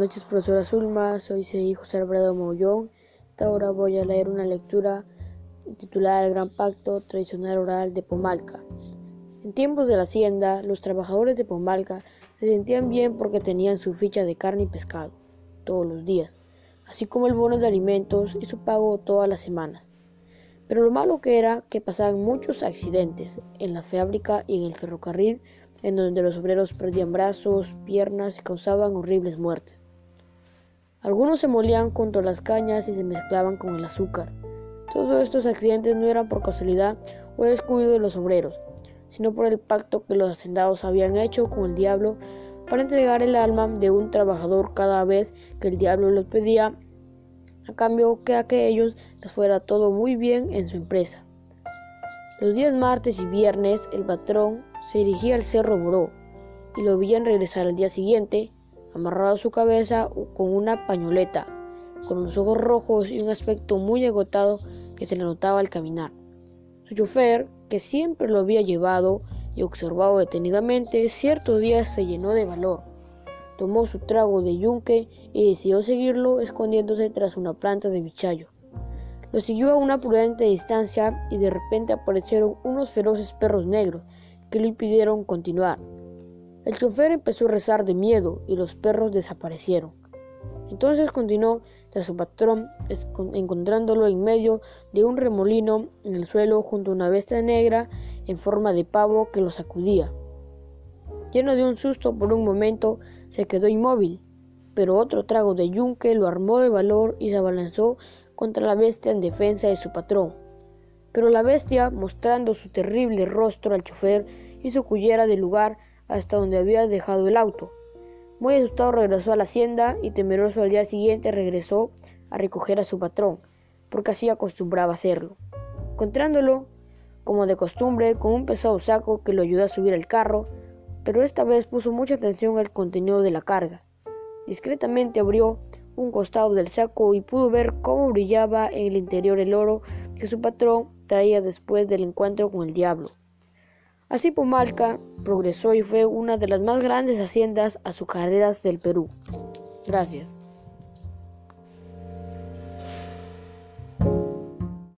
noches, profesora Zulma. Soy José Alfredo Mollón. Ahora voy a leer una lectura titulada El Gran Pacto Tradicional Oral de Pomalca. En tiempos de la hacienda, los trabajadores de Pomalca se sentían bien porque tenían su ficha de carne y pescado todos los días, así como el bono de alimentos y su pago todas las semanas. Pero lo malo que era que pasaban muchos accidentes en la fábrica y en el ferrocarril en donde los obreros perdían brazos, piernas y causaban horribles muertes. Algunos se molían junto a las cañas y se mezclaban con el azúcar. Todos estos accidentes no eran por casualidad o descuido de los obreros, sino por el pacto que los hacendados habían hecho con el diablo para entregar el alma de un trabajador cada vez que el diablo les pedía, a cambio que a que ellos les fuera todo muy bien en su empresa. Los días martes y viernes el patrón se dirigía al cerro Boró y lo veían regresar al día siguiente, amarrado a su cabeza con una pañoleta, con los ojos rojos y un aspecto muy agotado que se le notaba al caminar. Su chofer, que siempre lo había llevado y observado detenidamente, ciertos días se llenó de valor. Tomó su trago de yunque y decidió seguirlo escondiéndose tras una planta de bichayo. Lo siguió a una prudente distancia y de repente aparecieron unos feroces perros negros que le impidieron continuar. El chofer empezó a rezar de miedo y los perros desaparecieron. Entonces continuó tras su patrón, encontrándolo en medio de un remolino en el suelo junto a una bestia negra en forma de pavo que lo sacudía. Lleno de un susto por un momento, se quedó inmóvil, pero otro trago de yunque lo armó de valor y se abalanzó contra la bestia en defensa de su patrón. Pero la bestia, mostrando su terrible rostro al chofer, hizo cuyera del lugar hasta donde había dejado el auto. Muy asustado regresó a la hacienda y temeroso al día siguiente regresó a recoger a su patrón, porque así acostumbraba hacerlo. Encontrándolo, como de costumbre, con un pesado saco que lo ayudó a subir al carro, pero esta vez puso mucha atención al contenido de la carga. Discretamente abrió un costado del saco y pudo ver cómo brillaba en el interior el oro que su patrón traía después del encuentro con el diablo. Así Pomalca progresó y fue una de las más grandes haciendas azucareras del Perú. Gracias.